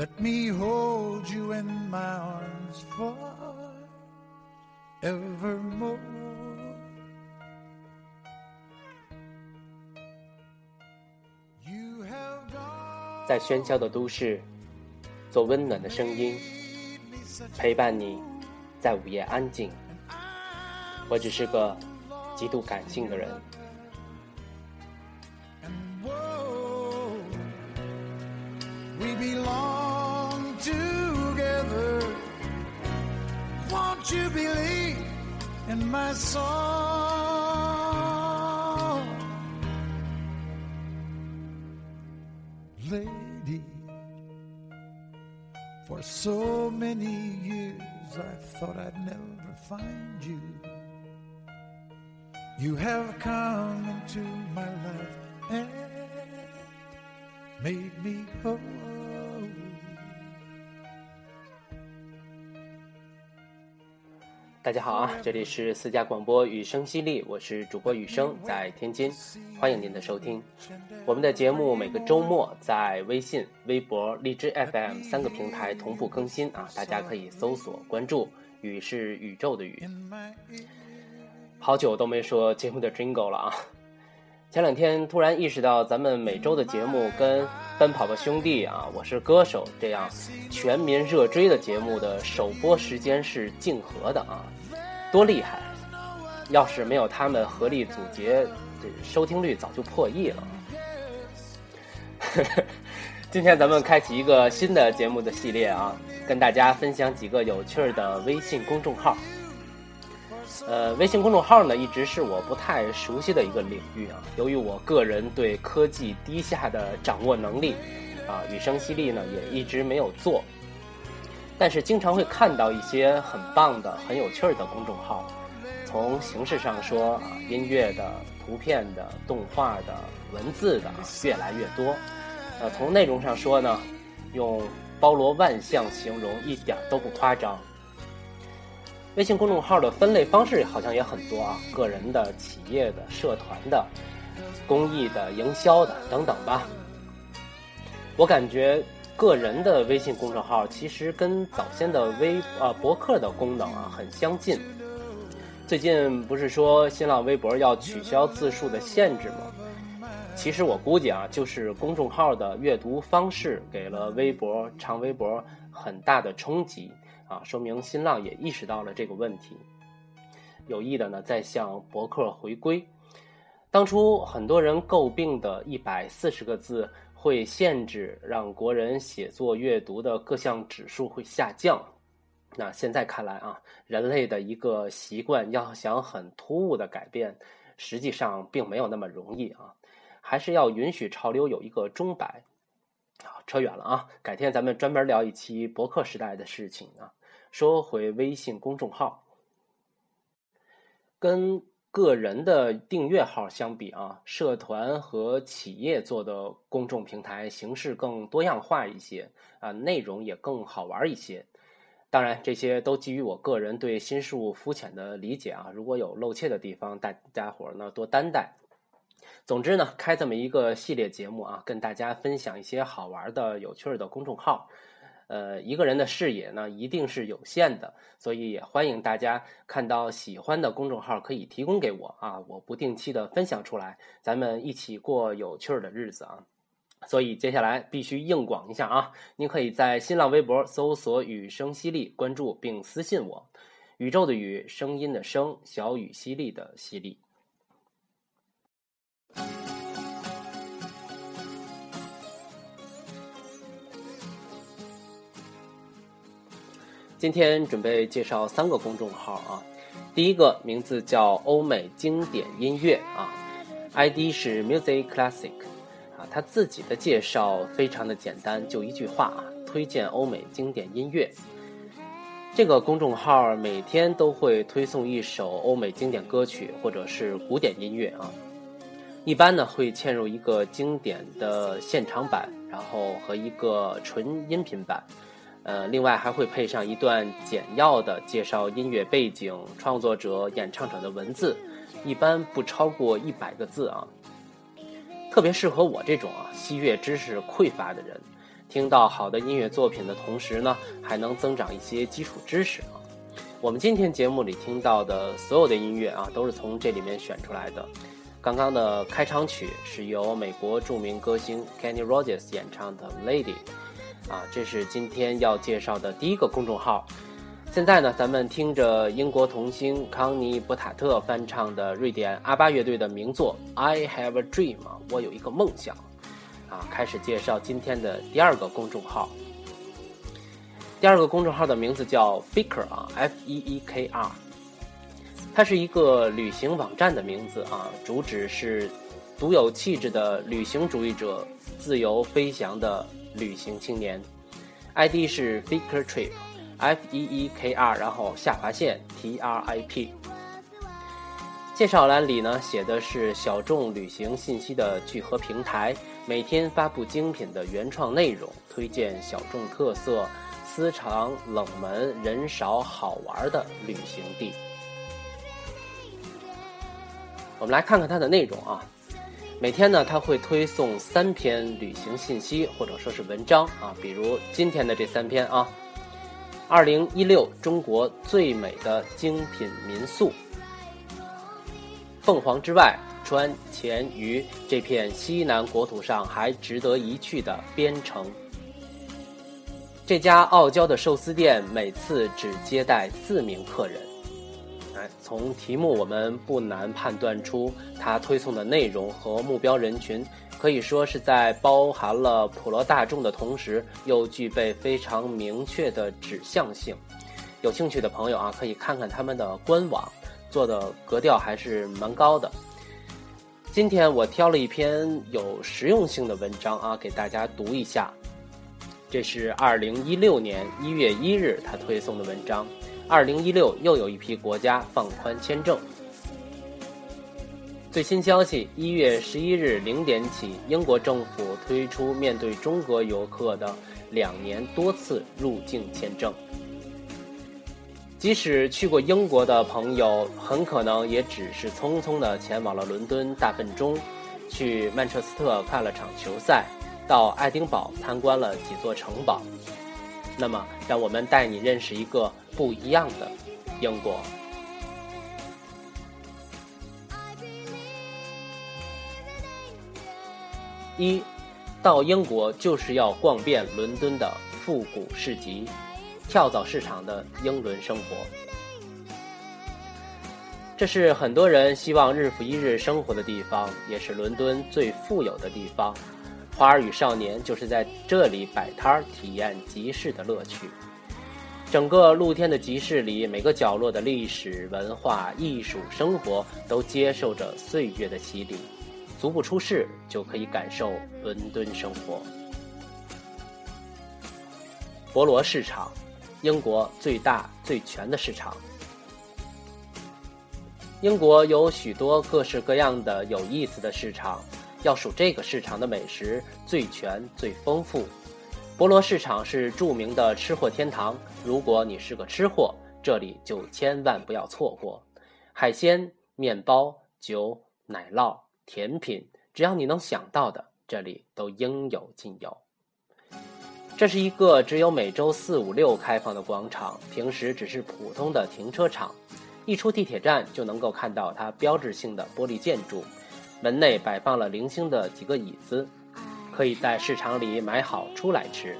Let me hold you in my arms forevermore. You have gone 在喧嚣的都市，做温暖的声音，陪伴你，在午夜安静。我只是个极度感性的人。My song? Lady, for so many years I thought I'd never find you. You have come into my life and made me whole. 大家好啊，这里是私家广播雨声犀利，我是主播雨声，在天津，欢迎您的收听。我们的节目每个周末在微信、微博、荔枝 FM 三个平台同步更新啊，大家可以搜索关注。雨是宇宙的雨。好久都没说节目的 Jingle 了啊！前两天突然意识到，咱们每周的节目跟《奔跑吧兄弟》啊，《我是歌手》这样全民热追的节目的首播时间是竞合的啊，多厉害！要是没有他们合力阻截，这收听率早就破亿了。今天咱们开启一个新的节目的系列啊，跟大家分享几个有趣的微信公众号。呃，微信公众号呢，一直是我不太熟悉的一个领域啊。由于我个人对科技低下的掌握能力，啊，与生犀利呢也一直没有做。但是经常会看到一些很棒的、很有趣儿的公众号。从形式上说啊，音乐的、图片的、动画的、文字的越来越多。呃，从内容上说呢，用包罗万象形容一点都不夸张。微信公众号的分类方式好像也很多啊，个人的、企业的、社团的、公益的、营销的等等吧。我感觉个人的微信公众号其实跟早先的微呃博客的功能啊很相近。最近不是说新浪微博要取消字数的限制吗？其实我估计啊，就是公众号的阅读方式给了微博、长微博很大的冲击啊，说明新浪也意识到了这个问题，有意的呢在向博客回归。当初很多人诟病的一百四十个字会限制让国人写作阅读的各项指数会下降，那现在看来啊，人类的一个习惯要想很突兀的改变，实际上并没有那么容易啊。还是要允许潮流有一个钟摆。好，扯远了啊，改天咱们专门聊一期博客时代的事情啊。说回微信公众号，跟个人的订阅号相比啊，社团和企业做的公众平台形式更多样化一些啊，内容也更好玩一些。当然，这些都基于我个人对新事物肤浅的理解啊。如果有漏怯的地方，大家伙呢多担待。总之呢，开这么一个系列节目啊，跟大家分享一些好玩的、有趣的公众号。呃，一个人的视野呢，一定是有限的，所以也欢迎大家看到喜欢的公众号可以提供给我啊，我不定期的分享出来，咱们一起过有趣儿的日子啊。所以接下来必须硬广一下啊，您可以在新浪微博搜索“雨声犀利”，关注并私信我，宇宙的宇，声音的声，小雨犀利的犀利。今天准备介绍三个公众号啊，第一个名字叫欧美经典音乐啊，ID 是 Music Classic，啊，他自己的介绍非常的简单，就一句话啊，推荐欧美经典音乐。这个公众号每天都会推送一首欧美经典歌曲或者是古典音乐啊，一般呢会嵌入一个经典的现场版，然后和一个纯音频版，呃，另外还会配上一段简要的介绍音乐背景、创作者、演唱者的文字，一般不超过一百个字啊，特别适合我这种啊西乐知识匮乏的人。听到好的音乐作品的同时呢，还能增长一些基础知识啊。我们今天节目里听到的所有的音乐啊，都是从这里面选出来的。刚刚的开场曲是由美国著名歌星 Kenny Rogers 演唱的《Lady》，啊，这是今天要介绍的第一个公众号。现在呢，咱们听着英国童星康尼·博塔特翻唱的瑞典阿巴乐队的名作《I Have a Dream》，我有一个梦想。啊，开始介绍今天的第二个公众号。第二个公众号的名字叫 Feekr 啊，F E E K R，它是一个旅行网站的名字啊，主旨是独有气质的旅行主义者，自由飞翔的旅行青年。ID 是 Feekr Trip，F E E K R，然后下划线 T R I P。介绍栏里呢写的是小众旅行信息的聚合平台。每天发布精品的原创内容，推荐小众特色、私藏冷门、人少好玩的旅行地。我们来看看它的内容啊。每天呢，它会推送三篇旅行信息或者说是文章啊，比如今天的这三篇啊。二零一六中国最美的精品民宿，凤凰之外。川黔渝这片西南国土上还值得一去的边城，这家傲娇的寿司店每次只接待四名客人。从题目我们不难判断出，它推送的内容和目标人群可以说是在包含了普罗大众的同时，又具备非常明确的指向性。有兴趣的朋友啊，可以看看他们的官网，做的格调还是蛮高的。今天我挑了一篇有实用性的文章啊，给大家读一下。这是二零一六年一月一日他推送的文章。二零一六又有一批国家放宽签证。最新消息：一月十一日零点起，英国政府推出面对中国游客的两年多次入境签证。即使去过英国的朋友，很可能也只是匆匆的前往了伦敦大笨钟，去曼彻斯特看了场球赛，到爱丁堡参观了几座城堡。那么，让我们带你认识一个不一样的英国。一，到英国就是要逛遍伦敦的复古市集。跳蚤市场的英伦生活，这是很多人希望日复一日生活的地方，也是伦敦最富有的地方。花儿与少年就是在这里摆摊儿，体验集市的乐趣。整个露天的集市里，每个角落的历史文化、艺术生活都接受着岁月的洗礼。足不出市就可以感受伦敦生活。博罗市场。英国最大最全的市场。英国有许多各式各样的有意思的市场，要数这个市场的美食最全最丰富。博罗市场是著名的吃货天堂，如果你是个吃货，这里就千万不要错过。海鲜、面包、酒、奶酪、甜品，只要你能想到的，这里都应有尽有。这是一个只有每周四五六开放的广场，平时只是普通的停车场。一出地铁站就能够看到它标志性的玻璃建筑，门内摆放了零星的几个椅子，可以在市场里买好出来吃。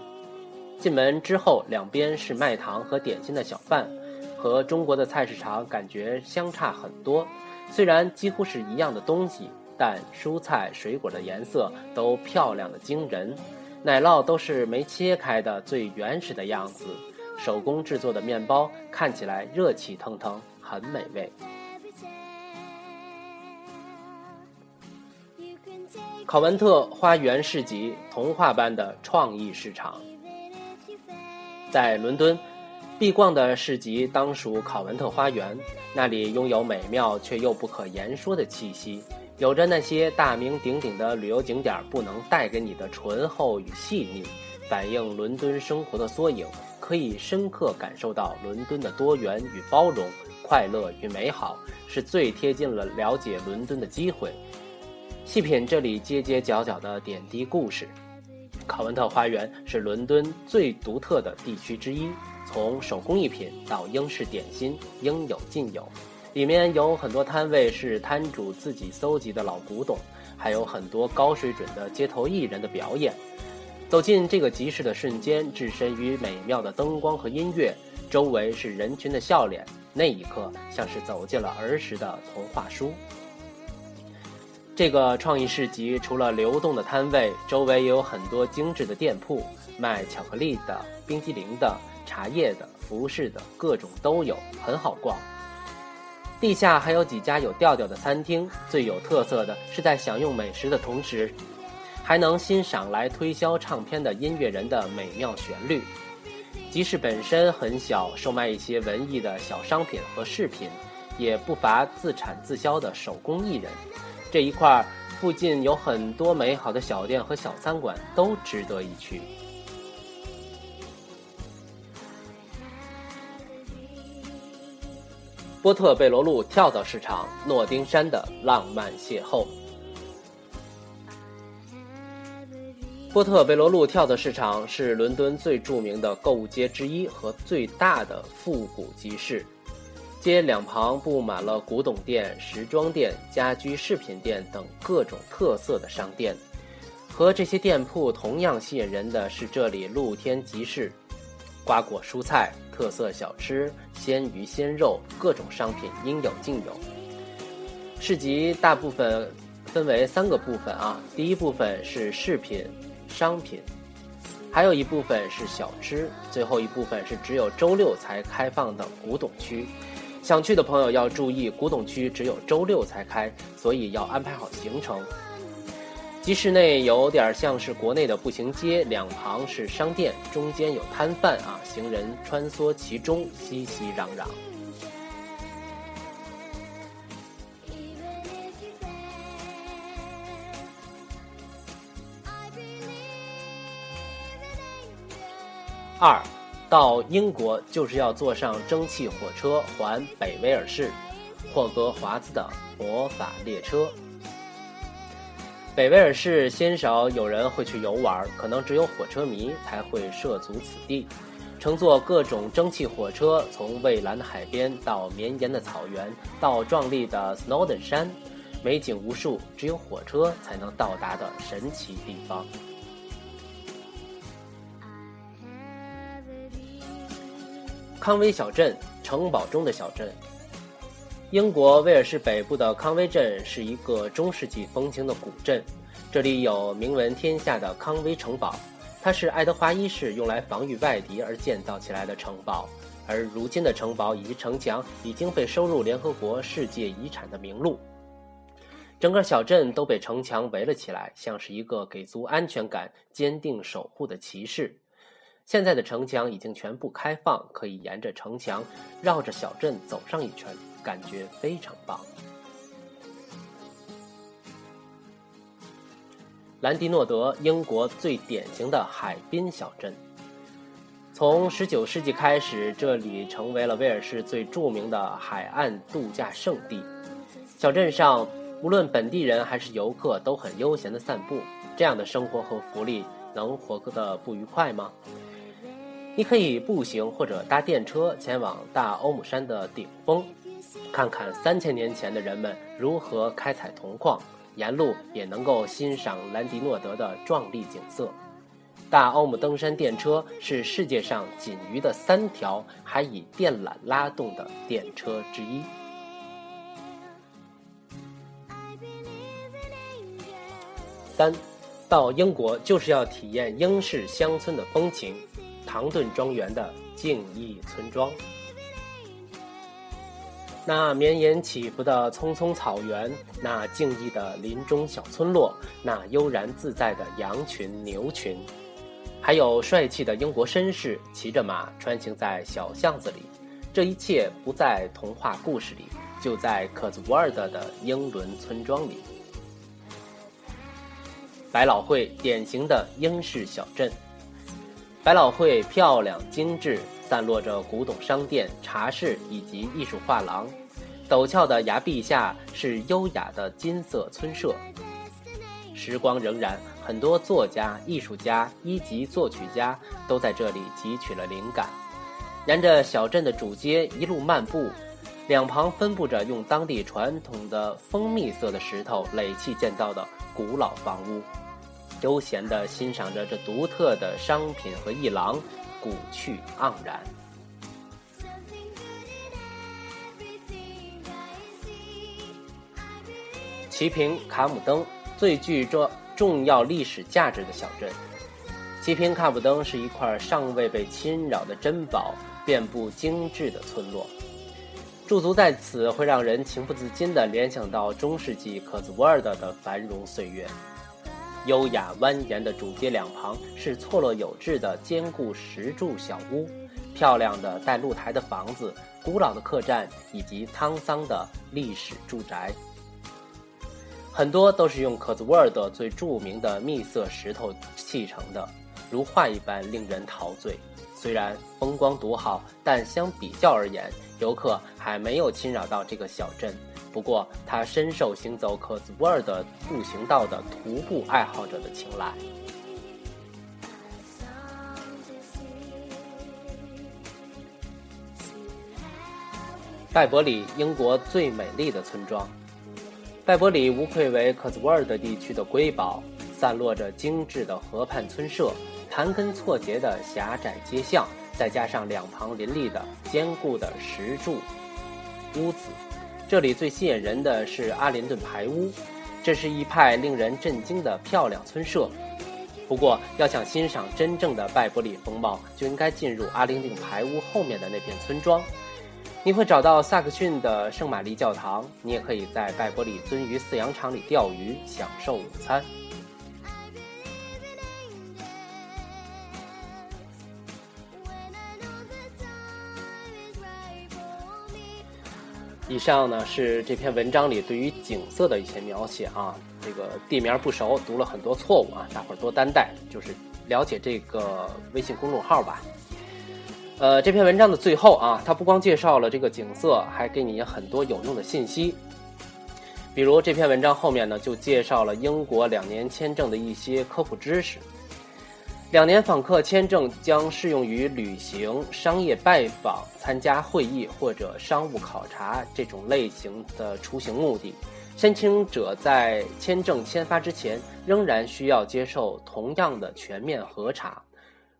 进门之后，两边是卖糖和点心的小贩，和中国的菜市场感觉相差很多。虽然几乎是一样的东西，但蔬菜水果的颜色都漂亮的惊人。奶酪都是没切开的最原始的样子，手工制作的面包看起来热气腾腾，很美味。考文特花园市集，童话般的创意市场。在伦敦，必逛的市集当属考文特花园，那里拥有美妙却又不可言说的气息，有着那些大名鼎鼎的旅游景点不能带给你的醇厚与细腻，反映伦敦生活的缩影，可以深刻感受到伦敦的多元与包容、快乐与美好，是最贴近了了解伦敦的机会。细品这里街街角角的点滴故事，考文特花园是伦敦最独特的地区之一。从手工艺品到英式点心，应有尽有。里面有很多摊位是摊主自己搜集的老古董，还有很多高水准的街头艺人的表演。走进这个集市的瞬间，置身于美妙的灯光和音乐，周围是人群的笑脸，那一刻像是走进了儿时的童话书。这个创意市集除了流动的摊位，周围也有很多精致的店铺，卖巧克力的、冰激凌的、茶叶的、服饰的，各种都有，很好逛。地下还有几家有调调的餐厅，最有特色的是在享用美食的同时，还能欣赏来推销唱片的音乐人的美妙旋律。集市本身很小，售卖一些文艺的小商品和饰品，也不乏自产自销的手工艺人。这一块儿附近有很多美好的小店和小餐馆，都值得一去。波特贝罗路跳蚤市场，诺丁山的浪漫邂逅。波特贝罗路跳蚤市场是伦敦最著名的购物街之一和最大的复古集市。街两旁布满了古董店、时装店、家居饰品店等各种特色的商店。和这些店铺同样吸引人的是这里露天集市，瓜果蔬菜、特色小吃、鲜鱼鲜肉，各种商品应有尽有。市集大部分分为三个部分啊，第一部分是饰品、商品，还有一部分是小吃，最后一部分是只有周六才开放的古董区。想去的朋友要注意，古董区只有周六才开，所以要安排好行程。集市内有点像是国内的步行街，两旁是商店，中间有摊贩啊，行人穿梭其中，熙熙攘攘。二。到英国就是要坐上蒸汽火车环北威尔士，霍格华兹的魔法列车。北威尔士鲜少有人会去游玩，可能只有火车迷才会涉足此地，乘坐各种蒸汽火车，从蔚蓝的海边到绵延的草原，到壮丽的 Snowdon 山，美景无数，只有火车才能到达的神奇地方。康威小镇，城堡中的小镇。英国威尔士北部的康威镇是一个中世纪风情的古镇，这里有名闻天下的康威城堡，它是爱德华一世用来防御外敌而建造起来的城堡，而如今的城堡以及城墙已经被收入联合国世界遗产的名录。整个小镇都被城墙围了起来，像是一个给足安全感、坚定守护的骑士。现在的城墙已经全部开放，可以沿着城墙绕着小镇走上一圈，感觉非常棒。兰迪诺德，英国最典型的海滨小镇。从19世纪开始，这里成为了威尔士最著名的海岸度假胜地。小镇上，无论本地人还是游客都很悠闲的散步。这样的生活和福利，能活得不愉快吗？你可以步行或者搭电车前往大欧姆山的顶峰，看看三千年前的人们如何开采铜矿，沿路也能够欣赏兰迪诺德的壮丽景色。大欧姆登山电车是世界上仅余的三条还以电缆拉动的电车之一。三，到英国就是要体验英式乡村的风情。唐顿庄园的静逸村庄。那绵延起伏的葱葱草原，那静谧的林中小村落，那悠然自在的羊群牛群，还有帅气的英国绅士骑着马穿行在小巷子里，这一切不在童话故事里，就在克兹沃尔德的英伦村庄里。百老汇典型的英式小镇，百老汇漂亮精致。散落着古董商店、茶室以及艺术画廊，陡峭的崖壁下是优雅的金色村舍。时光荏苒，很多作家、艺术家、一级作曲家都在这里汲取了灵感。沿着小镇的主街一路漫步，两旁分布着用当地传统的蜂蜜色的石头垒砌建造的古老房屋，悠闲地欣赏着这独特的商品和艺廊。古趣盎然。齐平卡姆登最具重重要历史价值的小镇。齐平卡姆登是一块尚未被侵扰的珍宝，遍布精致的村落。驻足在此，会让人情不自禁地联想到中世纪科兹沃尔德的繁荣岁月。优雅蜿蜒的主街两旁是错落有致的坚固石柱小屋，漂亮的带露台的房子，古老的客栈以及沧桑的历史住宅，很多都是用科兹沃尔德最著名的蜜色石头砌成的，如画一般令人陶醉。虽然风光独好，但相比较而言，游客还没有侵扰到这个小镇。不过，它深受行走科兹沃尔德步行道的徒步爱好者的青睐。拜伯里，英国最美丽的村庄。拜伯里无愧为科兹沃尔德地区的瑰宝，散落着精致的河畔村舍、盘根错节的狭窄街巷，再加上两旁林立的坚固的石柱屋子。这里最吸引人的是阿林顿排屋，这是一派令人震惊的漂亮村舍。不过，要想欣赏真正的拜伯里风貌，就应该进入阿灵顿排屋后面的那片村庄。你会找到萨克逊的圣玛丽教堂，你也可以在拜伯里鳟鱼饲养场里钓鱼，享受午餐。以上呢是这篇文章里对于景色的一些描写啊，这个地名不熟，读了很多错误啊，大伙儿多担待。就是了解这个微信公众号吧。呃，这篇文章的最后啊，它不光介绍了这个景色，还给你很多有用的信息。比如这篇文章后面呢，就介绍了英国两年签证的一些科普知识。两年访客签证将适用于旅行、商业拜访、参加会议或者商务考察这种类型的出行目的。申请者在签证签发之前，仍然需要接受同样的全面核查。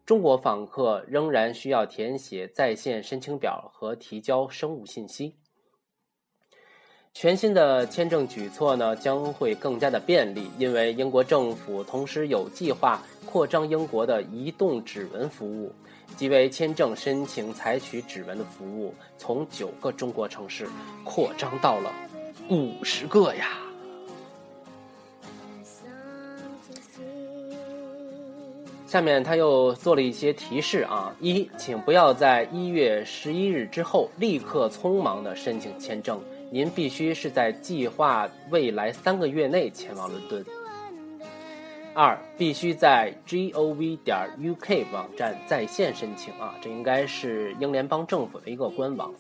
中国访客仍然需要填写在线申请表和提交生物信息。全新的签证举措呢，将会更加的便利，因为英国政府同时有计划扩张英国的移动指纹服务，即为签证申请采取指纹的服务，从九个中国城市扩张到了五十个呀。下面他又做了一些提示啊：一，请不要在一月十一日之后立刻匆忙的申请签证。您必须是在计划未来三个月内前往伦敦。二，必须在 gov 点 uk 网站在线申请啊，这应该是英联邦政府的一个官网。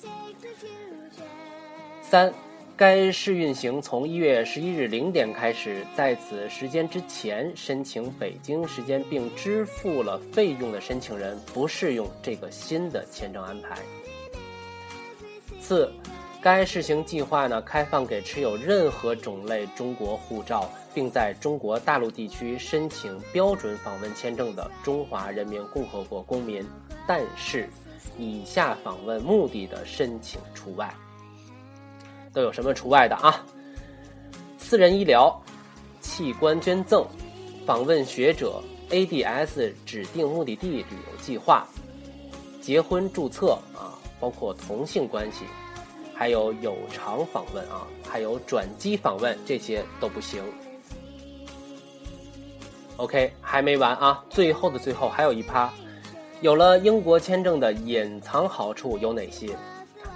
三，该试运行从一月十一日零点开始，在此时间之前申请北京时间并支付了费用的申请人不适用这个新的签证安排。四。该试行计划呢，开放给持有任何种类中国护照，并在中国大陆地区申请标准访问签证的中华人民共和国公民，但是，以下访问目的的申请除外。都有什么除外的啊？私人医疗、器官捐赠、访问学者、ADS 指定目的地旅游计划、结婚注册啊，包括同性关系。还有有偿访问啊，还有转机访问，这些都不行。OK，还没完啊，最后的最后还有一趴，有了英国签证的隐藏好处有哪些？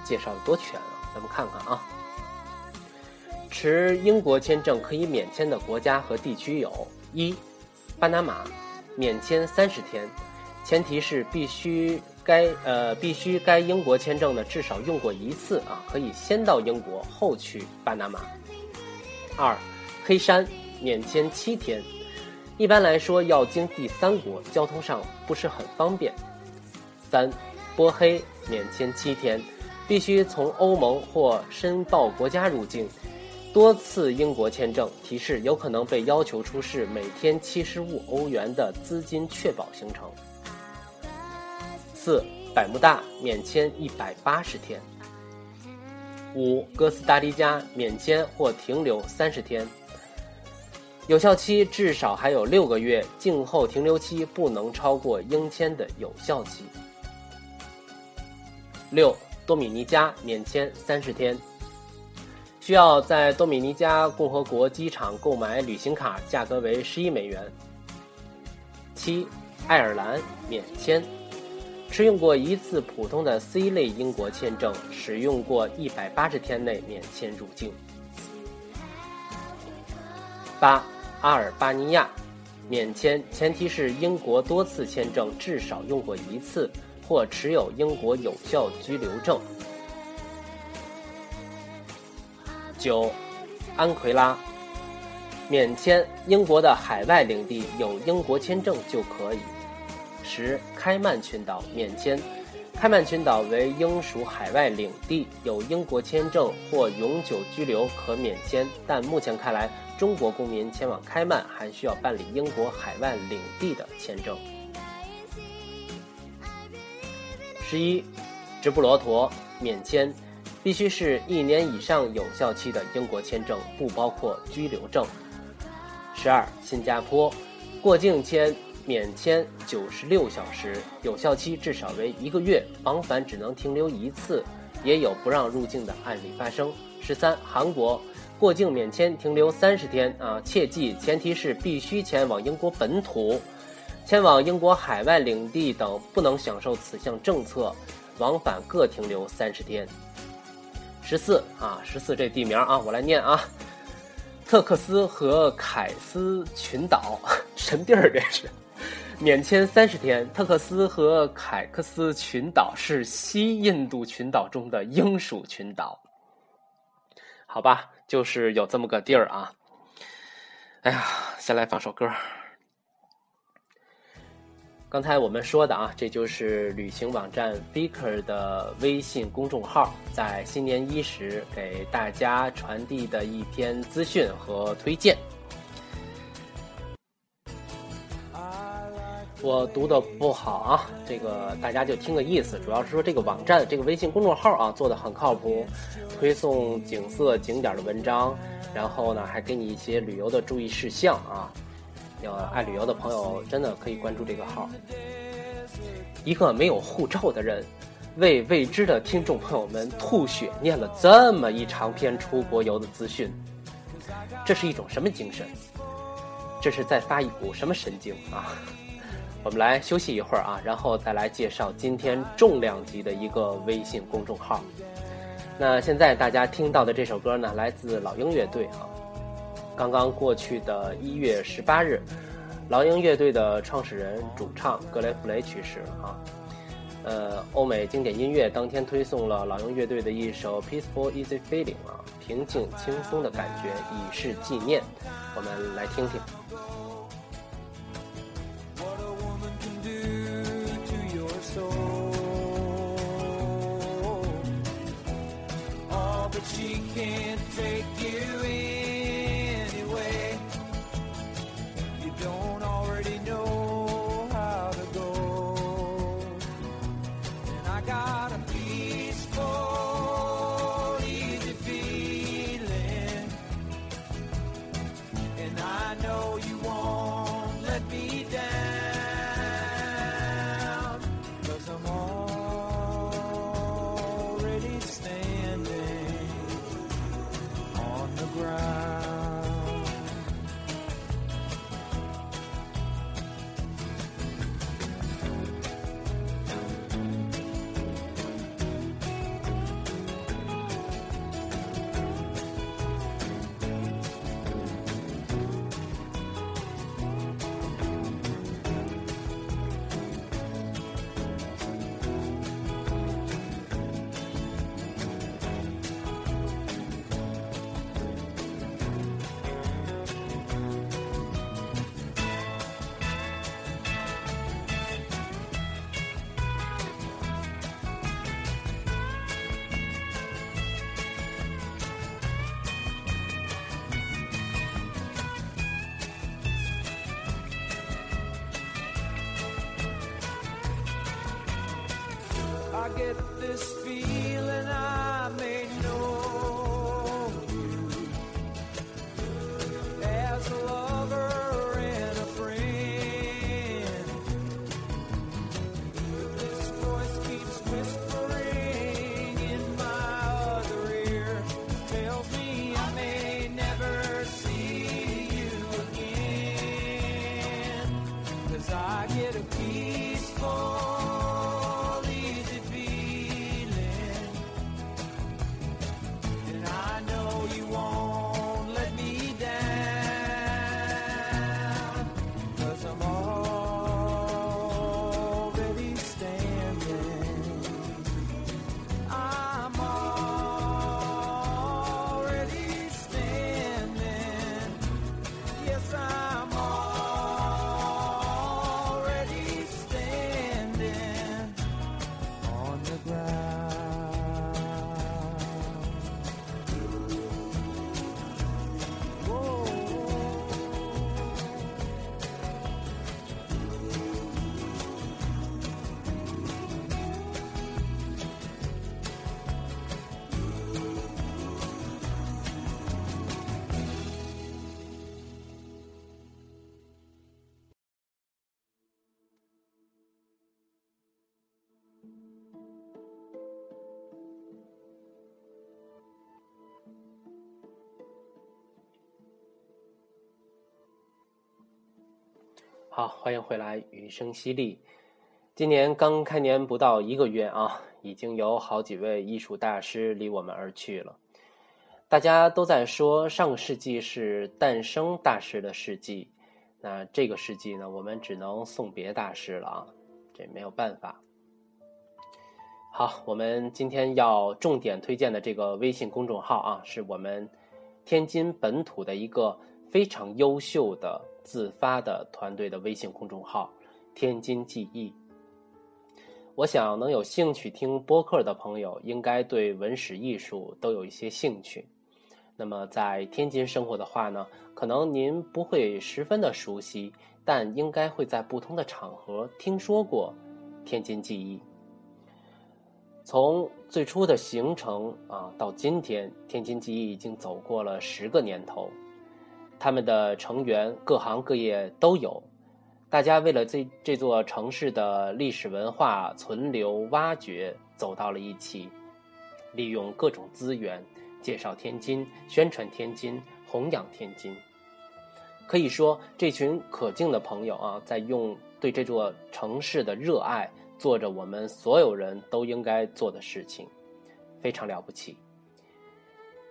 介绍的多全啊，咱们看看啊。持英国签证可以免签的国家和地区有：一、巴拿马，免签三十天，前提是必须。该呃必须该英国签证呢至少用过一次啊，可以先到英国后去巴拿马。二，黑山免签七天，一般来说要经第三国，交通上不是很方便。三，波黑免签七天，必须从欧盟或申报国家入境，多次英国签证提示有可能被要求出示每天七十五欧元的资金确保行程。四，百慕大免签一百八十天。五，哥斯达黎加免签或停留三十天，有效期至少还有六个月，静候停留期不能超过应签的有效期。六，多米尼加免签三十天，需要在多米尼加共和国机场购买旅行卡，价格为十一美元。七，爱尔兰免签。使用过一次普通的 C 类英国签证，使用过一百八十天内免签入境。八，阿尔巴尼亚，免签前提是英国多次签证至少用过一次，或持有英国有效居留证。九，安奎拉，免签英国的海外领地有英国签证就可以。十，开曼群岛免签。开曼群岛为英属海外领地，有英国签证或永久居留可免签，但目前看来，中国公民前往开曼还需要办理英国海外领地的签证。十一，直布罗陀免签，必须是一年以上有效期的英国签证，不包括居留证。十二，新加坡过境签。免签九十六小时，有效期至少为一个月，往返只能停留一次，也有不让入境的案例发生。十三，韩国过境免签停留三十天啊，切记前提是必须前往英国本土，前往英国海外领地等不能享受此项政策，往返各停留三十天。十四啊，十四这地名啊，我来念啊，特克斯和凯斯群岛，什么地儿这是？免签三十天。特克斯和凯克斯群岛是西印度群岛中的英属群岛。好吧，就是有这么个地儿啊。哎呀，先来放首歌。刚才我们说的啊，这就是旅行网站 Viker 的微信公众号，在新年伊始给大家传递的一篇资讯和推荐。我读的不好啊，这个大家就听个意思。主要是说这个网站，这个微信公众号啊，做的很靠谱，推送景色景点的文章，然后呢还给你一些旅游的注意事项啊。要爱旅游的朋友真的可以关注这个号。一个没有护照的人，为未知的听众朋友们吐血念了这么一长篇出国游的资讯，这是一种什么精神？这是在发一股什么神经啊？我们来休息一会儿啊，然后再来介绍今天重量级的一个微信公众号。那现在大家听到的这首歌呢，来自老鹰乐队啊。刚刚过去的一月十八日，老鹰乐队的创始人、主唱格雷弗雷去世了啊。呃，欧美经典音乐当天推送了老鹰乐队的一首《Peaceful Easy Feeling》啊，平静轻松的感觉，以示纪念。我们来听听。Oh, she can't take you anyway. You don't 好，欢迎回来，余生犀利。今年刚开年不到一个月啊，已经有好几位艺术大师离我们而去了。大家都在说上个世纪是诞生大师的世纪，那这个世纪呢，我们只能送别大师了啊，这没有办法。好，我们今天要重点推荐的这个微信公众号啊，是我们天津本土的一个非常优秀的自发的团队的微信公众号“天津记忆”。我想能有兴趣听播客的朋友，应该对文史艺术都有一些兴趣。那么在天津生活的话呢，可能您不会十分的熟悉，但应该会在不同的场合听说过“天津记忆”。从最初的形成啊，到今天，天津记忆已经走过了十个年头。他们的成员各行各业都有，大家为了这这座城市的历史文化存留挖掘，走到了一起，利用各种资源介绍天津、宣传天津、弘扬天津。可以说，这群可敬的朋友啊，在用对这座城市的热爱。做着我们所有人都应该做的事情，非常了不起。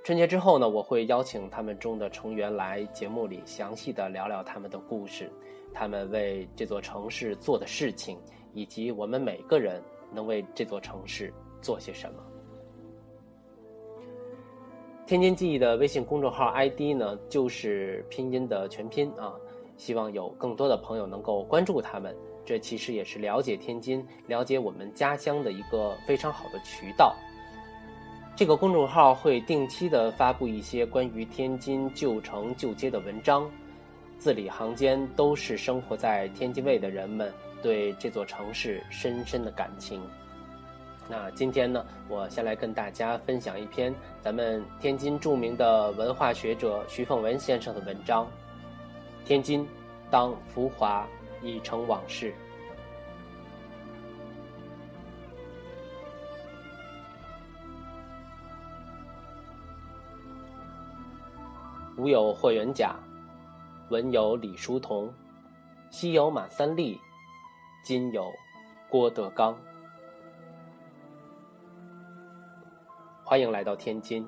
春节之后呢，我会邀请他们中的成员来节目里详细的聊聊他们的故事，他们为这座城市做的事情，以及我们每个人能为这座城市做些什么。天津记忆的微信公众号 ID 呢，就是拼音的全拼啊，希望有更多的朋友能够关注他们。这其实也是了解天津、了解我们家乡的一个非常好的渠道。这个公众号会定期的发布一些关于天津旧城旧街的文章，字里行间都是生活在天津卫的人们对这座城市深深的感情。那今天呢，我先来跟大家分享一篇咱们天津著名的文化学者徐凤文先生的文章：《天津，当浮华》。已成往事。古有霍元甲，文有李叔同，西有马三立，今有郭德纲。欢迎来到天津。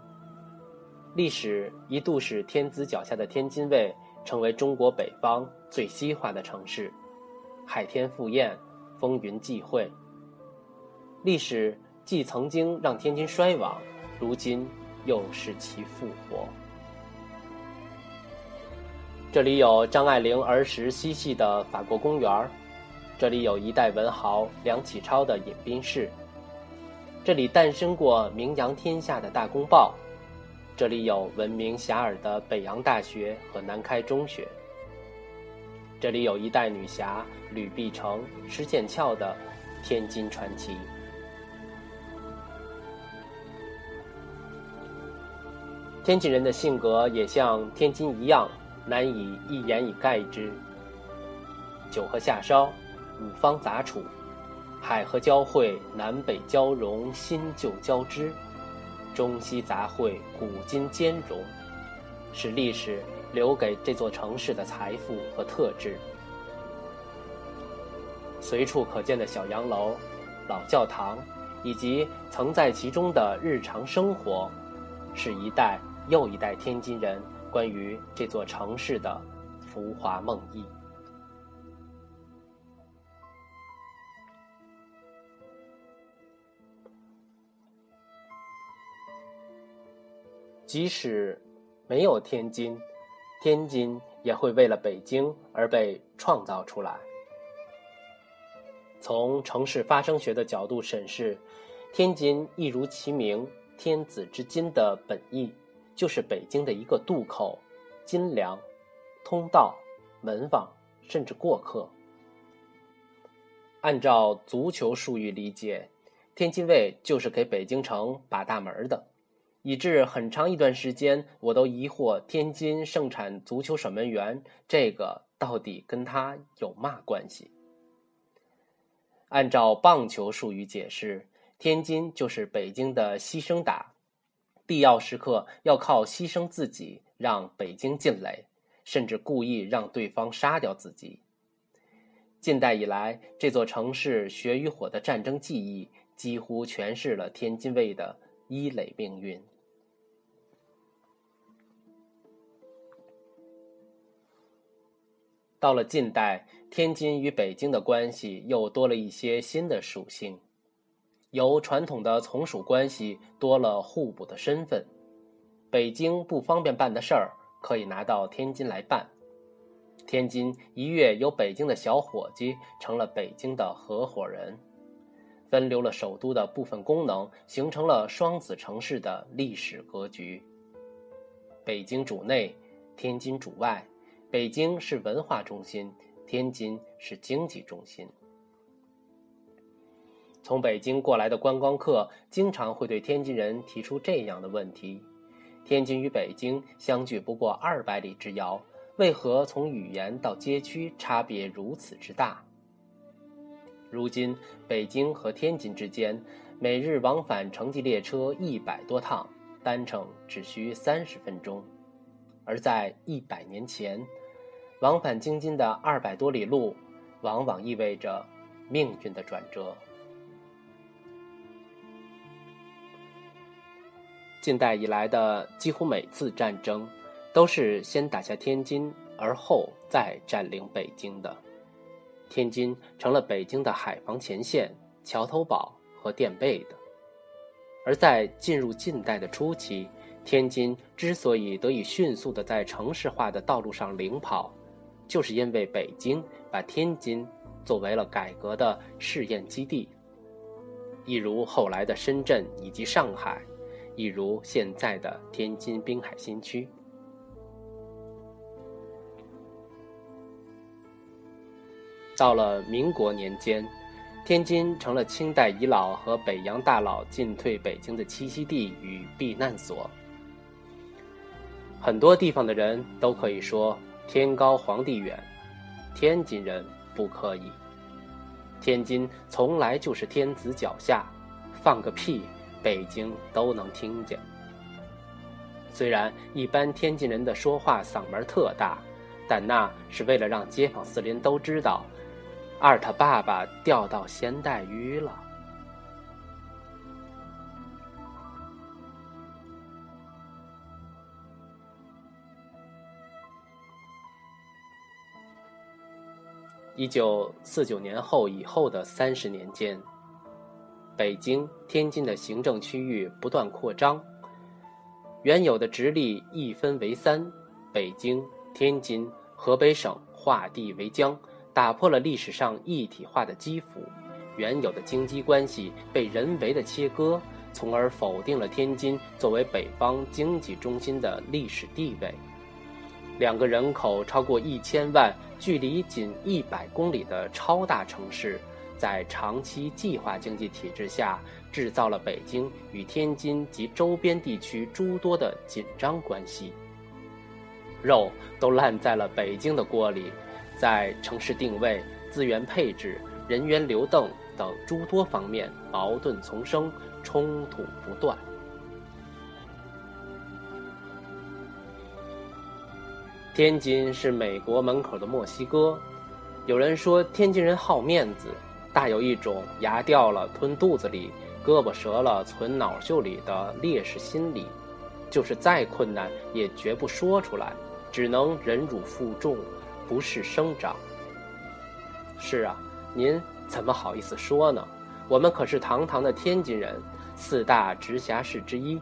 历史一度使天子脚下的天津卫成为中国北方最西化的城市。海天赴宴，风云际会。历史既曾经让天津衰亡，如今又使其复活。这里有张爱玲儿时嬉戏的法国公园这里有一代文豪梁启超的饮冰室，这里诞生过名扬天下的大公报，这里有闻名遐迩的北洋大学和南开中学，这里有一代女侠吕碧城、施剑翘的天津传奇。天津人的性格也像天津一样难以一言以概之。九河下梢，五方杂处，海河交汇，南北交融，新旧交织，中西杂烩，古今兼容，是历史留给这座城市的财富和特质。随处可见的小洋楼、老教堂，以及曾在其中的日常生活，是一代又一代天津人关于这座城市的浮华梦呓。即使没有天津，天津也会为了北京而被创造出来。从城市发生学的角度审视，天津一如其名“天子之津”的本意，就是北京的一个渡口、金梁、通道、门房，甚至过客。按照足球术语理解，天津卫就是给北京城把大门的。以致很长一段时间，我都疑惑天津盛产足球守门员，这个到底跟他有嘛关系？按照棒球术语解释，天津就是北京的牺牲打，必要时刻要靠牺牲自己让北京进垒，甚至故意让对方杀掉自己。近代以来，这座城市血与火的战争记忆，几乎诠释了天津卫的一垒命运。到了近代，天津与北京的关系又多了一些新的属性，由传统的从属关系多了互补的身份。北京不方便办的事儿，可以拿到天津来办；天津一跃由北京的小伙计成了北京的合伙人，分流了首都的部分功能，形成了双子城市的历史格局。北京主内，天津主外。北京是文化中心，天津是经济中心。从北京过来的观光客经常会对天津人提出这样的问题：天津与北京相距不过二百里之遥，为何从语言到街区差别如此之大？如今，北京和天津之间每日往返城际列车一百多趟，单程只需三十分钟，而在一百年前。往返京津的二百多里路，往往意味着命运的转折。近代以来的几乎每次战争，都是先打下天津，而后再占领北京的。天津成了北京的海防前线、桥头堡和垫背的。而在进入近代的初期，天津之所以得以迅速的在城市化的道路上领跑，就是因为北京把天津作为了改革的试验基地，一如后来的深圳以及上海，一如现在的天津滨海新区。到了民国年间，天津成了清代遗老和北洋大佬进退北京的栖息地与避难所。很多地方的人都可以说。天高皇帝远，天津人不可以。天津从来就是天子脚下，放个屁，北京都能听见。虽然一般天津人的说话嗓门特大，但那是为了让街坊四邻都知道，二他爸爸钓到咸带鱼了。一九四九年后以后的三十年间，北京、天津的行政区域不断扩张，原有的直隶一分为三，北京、天津、河北省划地为疆，打破了历史上一体化的基础，原有的京畿关系被人为的切割，从而否定了天津作为北方经济中心的历史地位。两个人口超过一千万。距离仅一百公里的超大城市，在长期计划经济体制下，制造了北京与天津及周边地区诸多的紧张关系。肉都烂在了北京的锅里，在城市定位、资源配置、人员流动等诸多方面矛盾丛生，冲突不断。天津是美国门口的墨西哥，有人说天津人好面子，大有一种牙掉了吞肚子里，胳膊折了存脑袖里的烈士心理，就是再困难也绝不说出来。只能忍辱负重，不是生长。是啊，您怎么好意思说呢？我们可是堂堂的天津人，四大直辖市之一。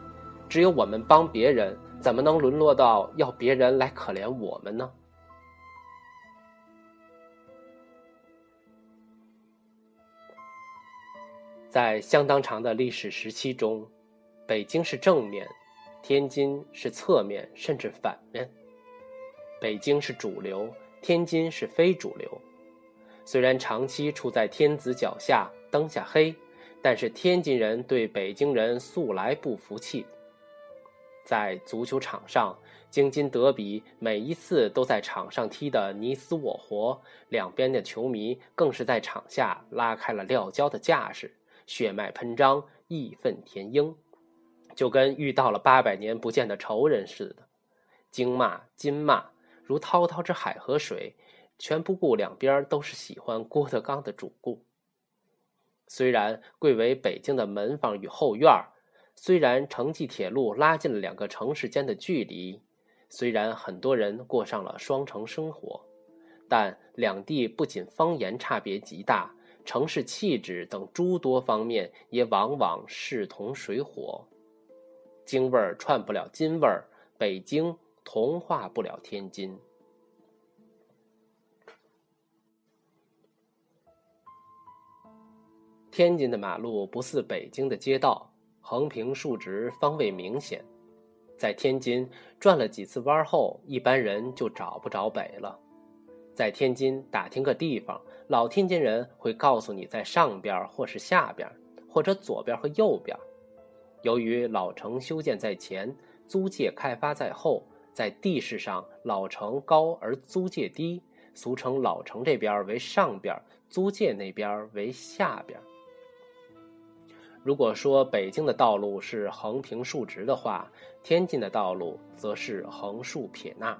只有我们帮别人，怎么能沦落到要别人来可怜我们呢？在相当长的历史时期中，北京是正面，天津是侧面，甚至反面。北京是主流，天津是非主流。虽然长期处在天子脚下，灯下黑，但是天津人对北京人素来不服气。在足球场上，京津德比每一次都在场上踢得你死我活，两边的球迷更是在场下拉开了撂跤的架势，血脉喷张，义愤填膺，就跟遇到了八百年不见的仇人似的，惊骂金骂。如滔滔之海河水，全不顾两边都是喜欢郭德纲的主顾。虽然贵为北京的门房与后院儿，虽然城际铁路拉近了两个城市间的距离，虽然很多人过上了双城生活，但两地不仅方言差别极大，城市气质等诸多方面也往往势同水火。京味儿串不了津味儿，北京。同化不了天津。天津的马路不似北京的街道，横平竖直，方位明显。在天津转了几次弯后，一般人就找不着北了。在天津打听个地方，老天津人会告诉你在上边或是下边，或者左边和右边。由于老城修建在前，租界开发在后。在地势上，老城高而租界低，俗称老城这边为上边，租界那边为下边。如果说北京的道路是横平竖直的话，天津的道路则是横竖撇捺。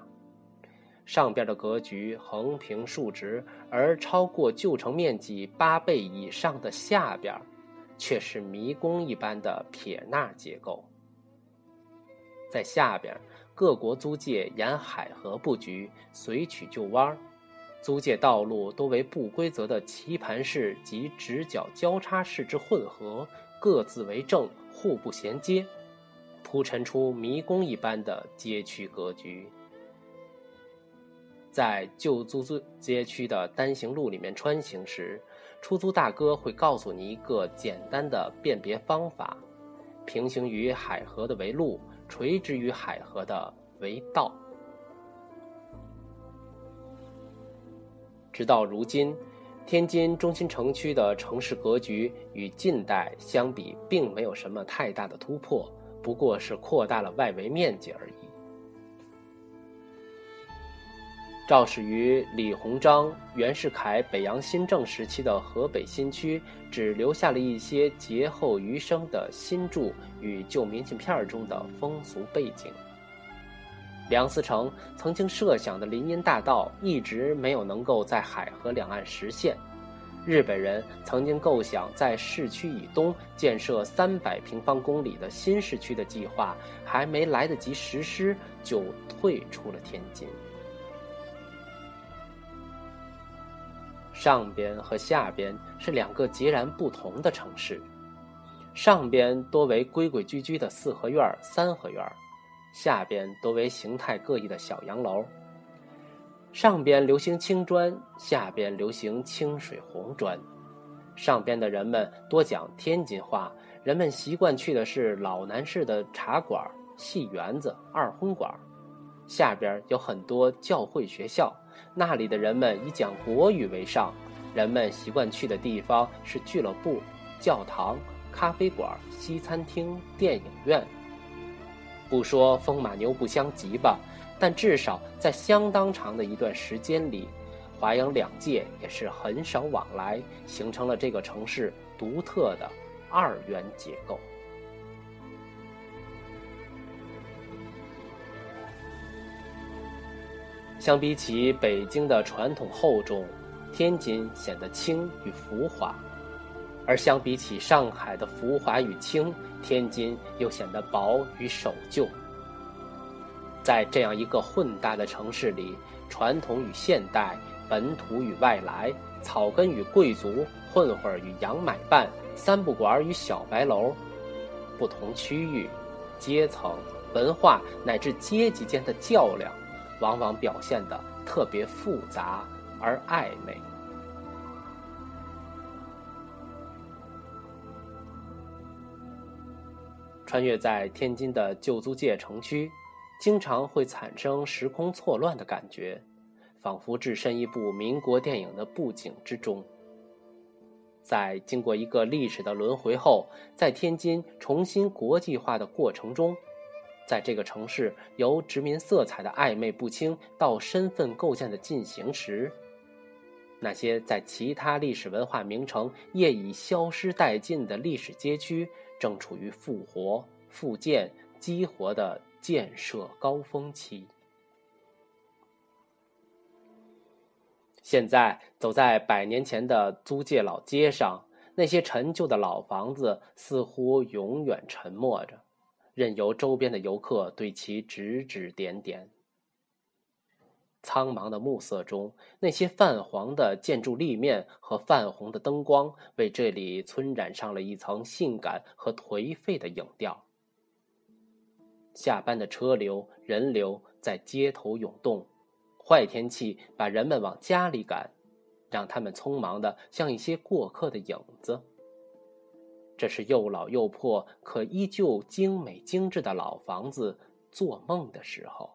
上边的格局横平竖直，而超过旧城面积八倍以上的下边，却是迷宫一般的撇捺结构。在下边。各国租界沿海河布局，随曲就弯，租界道路多为不规则的棋盘式及直角交叉式之混合，各自为正，互不衔接，铺陈出迷宫一般的街区格局。在旧租租街区的单行路里面穿行时，出租大哥会告诉你一个简单的辨别方法：平行于海河的为路。垂直于海河的为道。直到如今，天津中心城区的城市格局与近代相比，并没有什么太大的突破，不过是扩大了外围面积而已。肇始于李鸿章、袁世凯北洋新政时期的河北新区，只留下了一些劫后余生的新筑与旧明信片中的风俗背景。梁思成曾经设想的林荫大道，一直没有能够在海河两岸实现。日本人曾经构想在市区以东建设三百平方公里的新市区的计划，还没来得及实施，就退出了天津。上边和下边是两个截然不同的城市，上边多为规规矩矩的四合院、三合院，下边多为形态各异的小洋楼。上边流行青砖，下边流行清水红砖。上边的人们多讲天津话，人们习惯去的是老南式的茶馆、戏园子、二婚馆。下边有很多教会学校。那里的人们以讲国语为上，人们习惯去的地方是俱乐部、教堂、咖啡馆、西餐厅、电影院。不说风马牛不相及吧，但至少在相当长的一段时间里，华阳两界也是很少往来，形成了这个城市独特的二元结构。相比起北京的传统厚重，天津显得轻与浮华；而相比起上海的浮华与轻，天津又显得薄与守旧。在这样一个混搭的城市里，传统与现代、本土与外来、草根与贵族、混混与洋买办、三不管与小白楼，不同区域、阶层、文化乃至阶级间的较量。往往表现的特别复杂而暧昧。穿越在天津的旧租界城区，经常会产生时空错乱的感觉，仿佛置身一部民国电影的布景之中。在经过一个历史的轮回后，在天津重新国际化的过程中。在这个城市由殖民色彩的暧昧不清到身份构建的进行时，那些在其他历史文化名城业已消失殆尽的历史街区，正处于复活、复建、激活的建设高峰期。现在走在百年前的租界老街上，那些陈旧的老房子似乎永远沉默着。任由周边的游客对其指指点点。苍茫的暮色中，那些泛黄的建筑立面和泛红的灯光，为这里村染上了一层性感和颓废的影调。下班的车流、人流在街头涌动，坏天气把人们往家里赶，让他们匆忙的像一些过客的影子。这是又老又破，可依旧精美精致的老房子做梦的时候。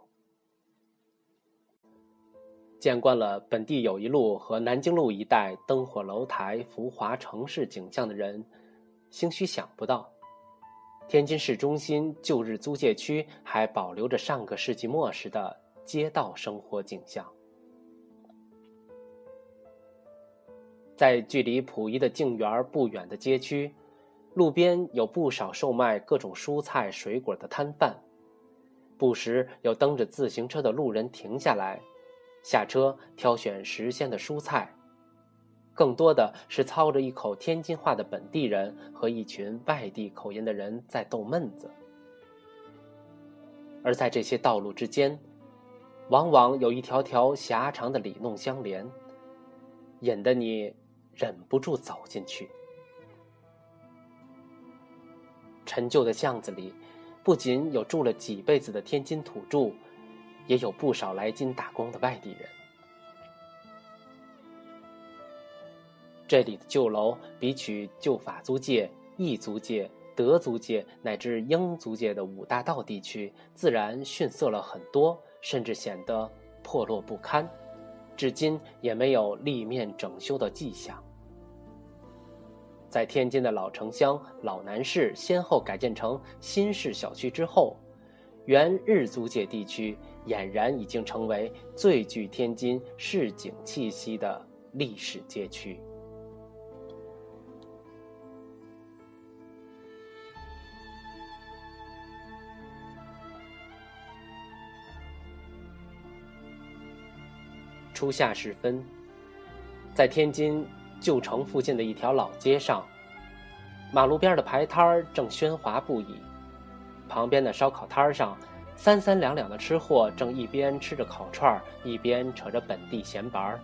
见惯了本地友谊路和南京路一带灯火楼台、浮华城市景象的人，兴许想不到，天津市中心旧日租界区还保留着上个世纪末时的街道生活景象。在距离溥仪的静园不远的街区。路边有不少售卖各种蔬菜水果的摊贩，不时有蹬着自行车的路人停下来，下车挑选时鲜的蔬菜。更多的是操着一口天津话的本地人和一群外地口音的人在逗闷子。而在这些道路之间，往往有一条条狭长的里弄相连，引得你忍不住走进去。陈旧的巷子里，不仅有住了几辈子的天津土著，也有不少来京打工的外地人。这里的旧楼比起旧法租界、异租界、德租界乃至英租界的五大道地区，自然逊色了很多，甚至显得破落不堪，至今也没有立面整修的迹象。在天津的老城乡、老南市先后改建成新式小区之后，原日租界地区俨然已经成为最具天津市井气息的历史街区。初夏时分，在天津。旧城附近的一条老街上，马路边的牌摊儿正喧哗不已。旁边的烧烤摊儿上，三三两两的吃货正一边吃着烤串儿，一边扯着本地闲白儿。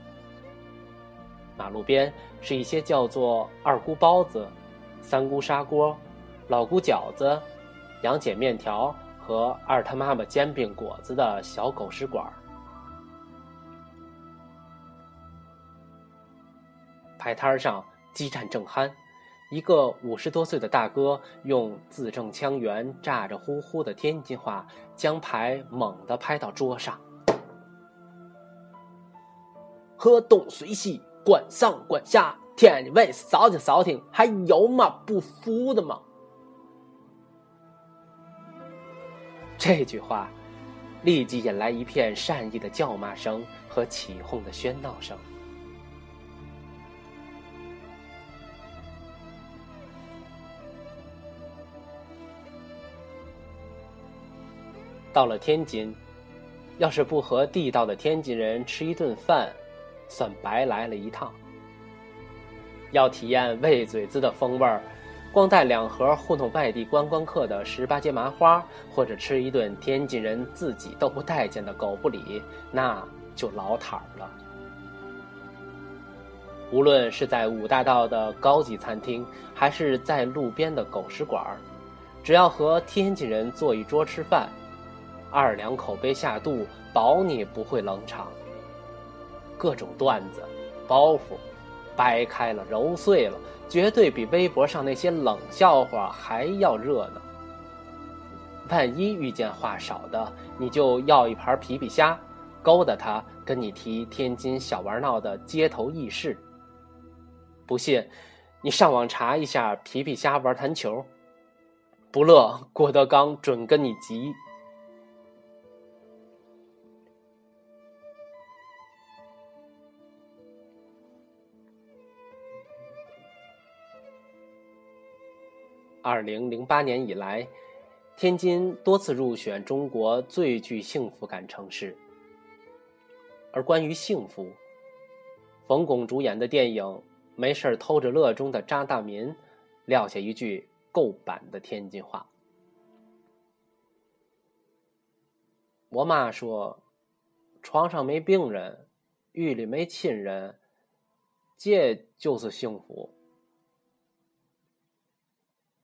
马路边是一些叫做二姑包子、三姑砂锅、老姑饺子、杨姐面条和二他妈妈煎饼果子的小狗食馆儿。海滩上激战正酣，一个五十多岁的大哥用字正腔圆、咋咋呼呼的天津话，将牌猛地拍到桌上：“河东随西，管上管下，天津卫扫听扫听，还有吗不服的吗？这句话立即引来一片善意的叫骂声和起哄的喧闹声。到了天津，要是不和地道的天津人吃一顿饭，算白来了一趟。要体验喂嘴子的风味儿，光带两盒糊弄外地观光客的十八街麻花，或者吃一顿天津人自己都不待见的狗不理，那就老坦儿了。无论是在五大道的高级餐厅，还是在路边的狗食馆儿，只要和天津人坐一桌吃饭，二两口杯下肚，保你不会冷场。各种段子、包袱，掰开了揉碎了，绝对比微博上那些冷笑话还要热闹。万一遇见话少的，你就要一盘皮皮虾，勾搭他跟你提天津小玩闹的街头轶事。不信，你上网查一下皮皮虾玩弹球，不乐郭德纲准跟你急。二零零八年以来，天津多次入选中国最具幸福感城市。而关于幸福，冯巩主演的电影《没事偷着乐》中的张大民，撂下一句够板的天津话。我妈说：“床上没病人，狱里没亲人，这就是幸福。”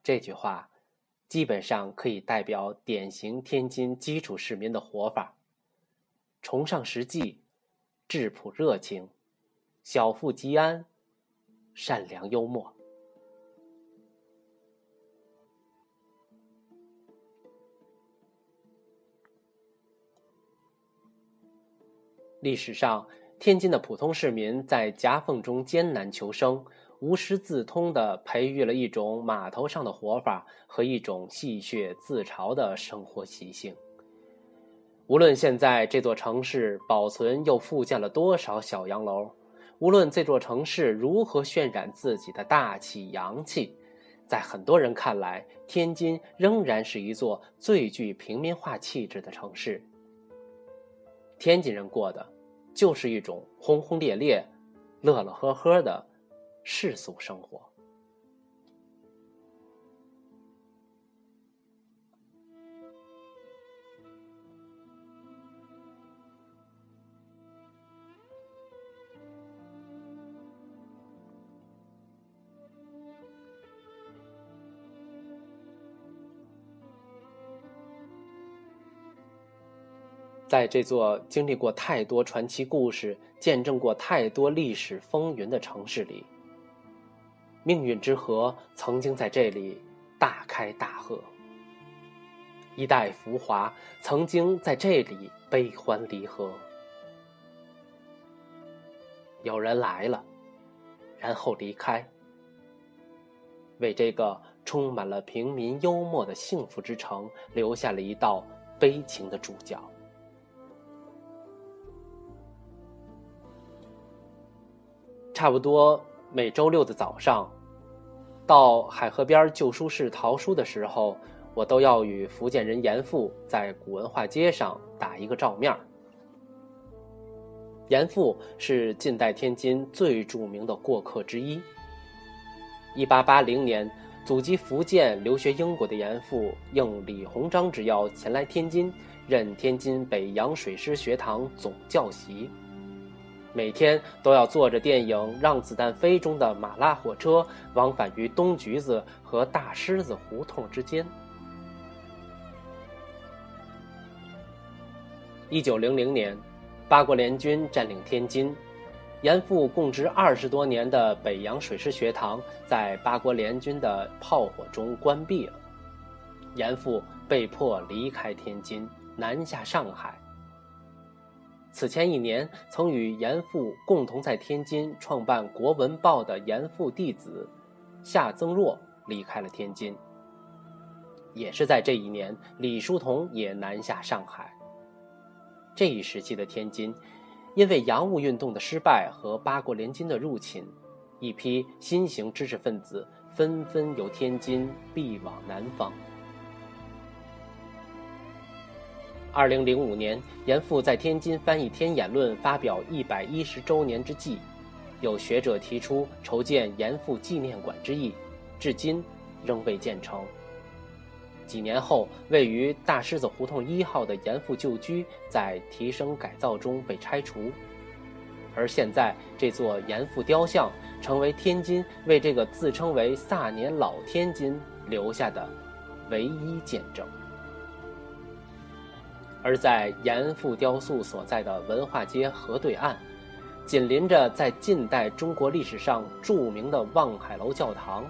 这句话，基本上可以代表典型天津基础市民的活法：崇尚实际，质朴热情，小富即安，善良幽默。历史上，天津的普通市民在夹缝中艰难求生。无师自通地培育了一种码头上的活法和一种戏谑自嘲的生活习性。无论现在这座城市保存又复建了多少小洋楼，无论这座城市如何渲染自己的大气洋气，在很多人看来，天津仍然是一座最具平民化气质的城市。天津人过的，就是一种轰轰烈烈、乐乐呵呵的。世俗生活，在这座经历过太多传奇故事、见证过太多历史风云的城市里。命运之河曾经在这里大开大合，一代浮华曾经在这里悲欢离合。有人来了，然后离开，为这个充满了平民幽默的幸福之城留下了一道悲情的注脚。差不多。每周六的早上，到海河边旧书市淘书的时候，我都要与福建人严复在古文化街上打一个照面严复是近代天津最著名的过客之一。一八八零年，祖籍福建、留学英国的严复，应李鸿章之邀前来天津，任天津北洋水师学堂总教习。每天都要坐着电影《让子弹飞》中的马拉火车，往返于东橘子和大狮子胡同之间。一九零零年，八国联军占领天津，严复供职二十多年的北洋水师学堂在八国联军的炮火中关闭了，严复被迫离开天津，南下上海。此前一年曾与严复共同在天津创办《国文报》的严复弟子夏曾若离开了天津。也是在这一年，李叔同也南下上海。这一时期的天津，因为洋务运动的失败和八国联军的入侵，一批新型知识分子纷纷由天津避往南方。二零零五年，严复在天津翻译《天演论》，发表一百一十周年之际，有学者提出筹建严复纪念馆之意，至今仍未建成。几年后，位于大狮子胡同一号的严复旧居在提升改造中被拆除，而现在这座严复雕像成为天津为这个自称为“萨年老天津”留下的唯一见证。而在严复雕塑所在的文化街河对岸，紧邻着在近代中国历史上著名的望海楼教堂。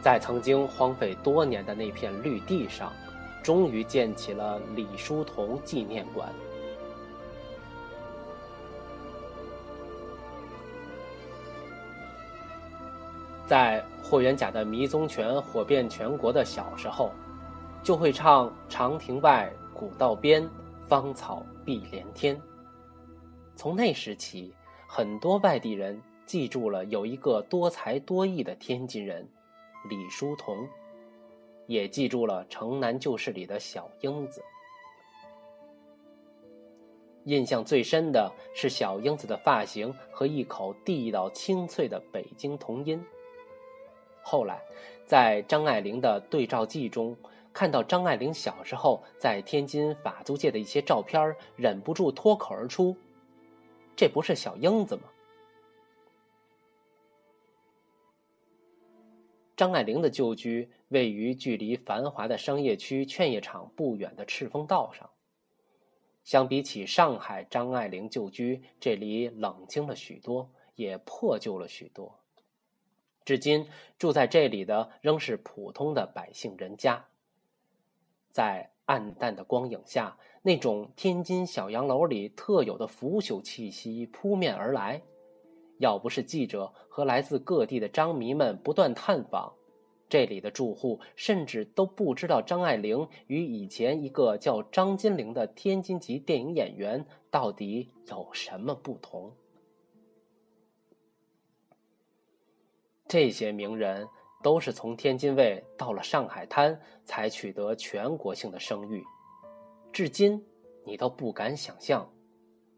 在曾经荒废多年的那片绿地上，终于建起了李叔同纪念馆。在霍元甲的迷踪拳火遍全国的小时候，就会唱“长亭外，古道边，芳草碧连天”。从那时起，很多外地人记住了有一个多才多艺的天津人。李叔同，也记住了《城南旧事》里的小英子。印象最深的是小英子的发型和一口地道清脆的北京童音。后来，在张爱玲的对照记中，看到张爱玲小时候在天津法租界的一些照片，忍不住脱口而出：“这不是小英子吗？”张爱玲的旧居位于距离繁华的商业区劝业场不远的赤峰道上。相比起上海张爱玲旧居，这里冷清了许多，也破旧了许多。至今住在这里的仍是普通的百姓人家。在暗淡的光影下，那种天津小洋楼里特有的腐朽气息扑面而来。要不是记者和来自各地的张迷们不断探访，这里的住户甚至都不知道张爱玲与以前一个叫张金玲的天津籍电影演员到底有什么不同。这些名人都是从天津卫到了上海滩才取得全国性的声誉，至今你都不敢想象，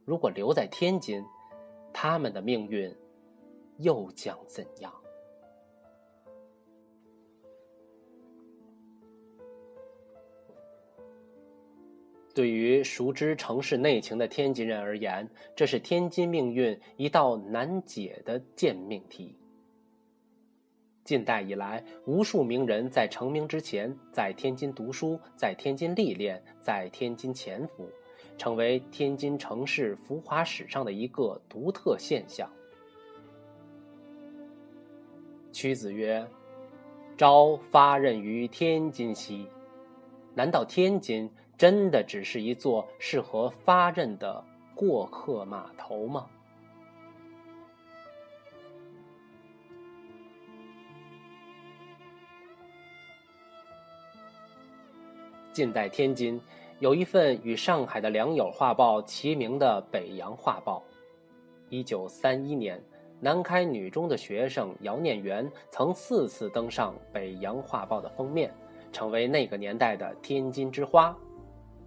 如果留在天津。他们的命运又将怎样？对于熟知城市内情的天津人而言，这是天津命运一道难解的贱命题。近代以来，无数名人在成名之前，在天津读书，在天津历练，在天津潜伏。成为天津城市浮华史上的一个独特现象。屈子曰：“朝发轫于天津兮。”难道天津真的只是一座适合发轫的过客码头吗？近代天津。有一份与上海的良友画报齐名的《北洋画报》。一九三一年，南开女中的学生姚念元曾四次登上《北洋画报》的封面，成为那个年代的天津之花。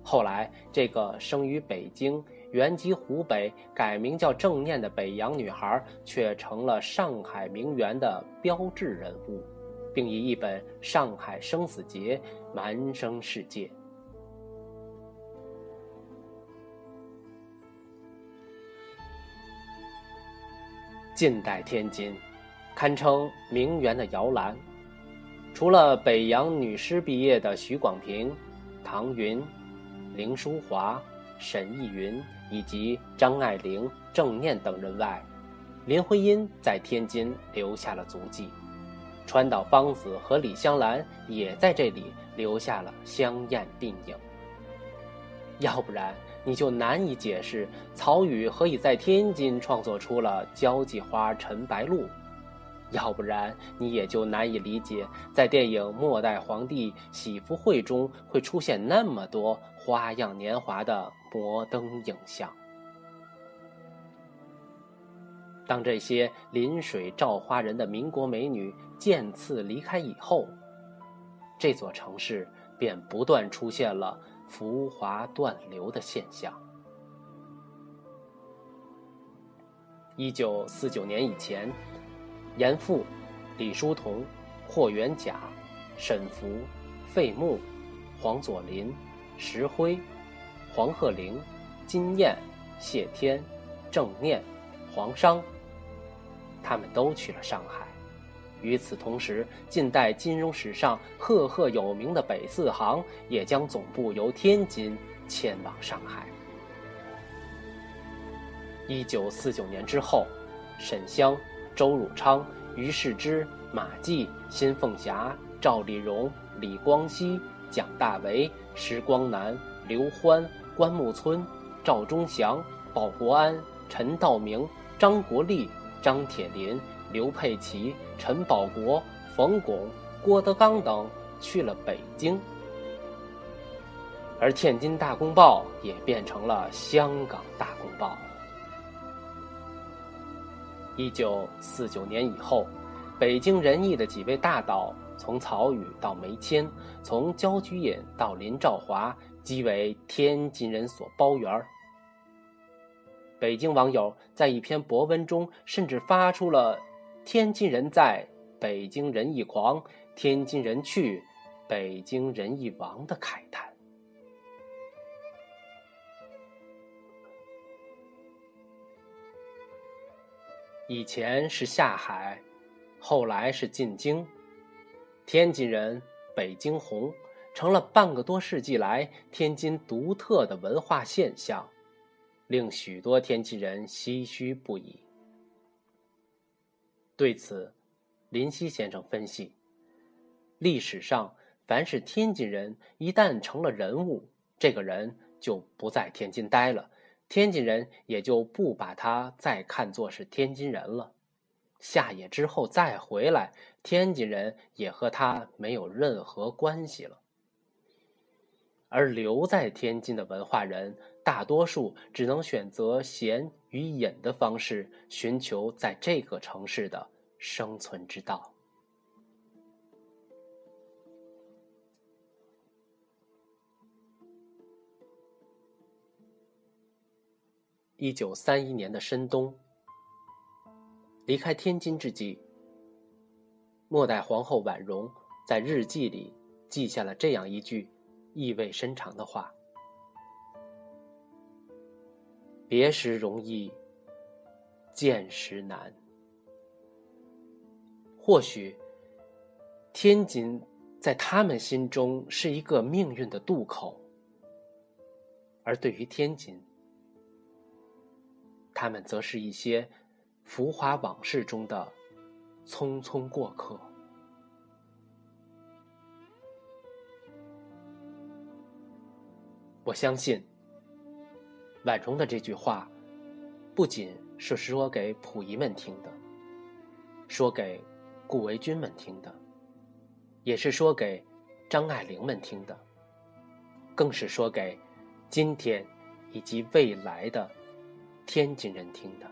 后来，这个生于北京、原籍湖北、改名叫郑念的北洋女孩，却成了上海名媛的标志人物，并以一本《上海生死劫》蛮声世界。近代天津，堪称名媛的摇篮。除了北洋女师毕业的许广平、唐云、林淑华、沈逸云以及张爱玲、郑念等人外，林徽因在天津留下了足迹，川岛芳子和李香兰也在这里留下了香艳电影。要不然，你就难以解释曹禺何以在天津创作出了《交际花陈白露》，要不然你也就难以理解在电影《末代皇帝喜福会》中会出现那么多花样年华的摩登影像。当这些临水照花人的民国美女渐次离开以后，这座城市便不断出现了浮华断流的现象。一九四九年以前，严复、李叔同、霍元甲、沈福、费穆、黄佐临、石辉、黄鹤龄、金燕、谢天、郑念、黄商。他们都去了上海。与此同时，近代金融史上赫赫有名的北四行也将总部由天津迁往上海。一九四九年之后，沈湘、周汝昌、于世之、马季、辛凤霞、赵丽蓉、李光羲、蒋大为、石光南、刘欢、关木村、赵忠祥、鲍国安、陈道明、张国立。张铁林、刘佩琦、陈宝国、冯巩、郭德纲等去了北京，而《天津大公报》也变成了香港大公报。一九四九年以后，北京人艺的几位大导，从曹禺到梅谦，从焦菊隐到林兆华，即为天津人所包圆儿。北京网友在一篇博文中，甚至发出了“天津人在，北京人艺狂；天津人去，北京人艺亡”的慨叹。以前是下海，后来是进京，天津人北京红，成了半个多世纪来天津独特的文化现象。令许多天津人唏嘘不已。对此，林夕先生分析：历史上，凡是天津人一旦成了人物，这个人就不在天津待了，天津人也就不把他再看作是天津人了。下野之后再回来，天津人也和他没有任何关系了。而留在天津的文化人。大多数只能选择闲与隐的方式，寻求在这个城市的生存之道。一九三一年的深冬，离开天津之际，末代皇后婉容在日记里记下了这样一句意味深长的话。别时容易，见时难。或许，天津在他们心中是一个命运的渡口，而对于天津，他们则是一些浮华往事中的匆匆过客。我相信。婉容的这句话，不仅是说给溥仪们听的，说给顾维钧们听的，也是说给张爱玲们听的，更是说给今天以及未来的天津人听的。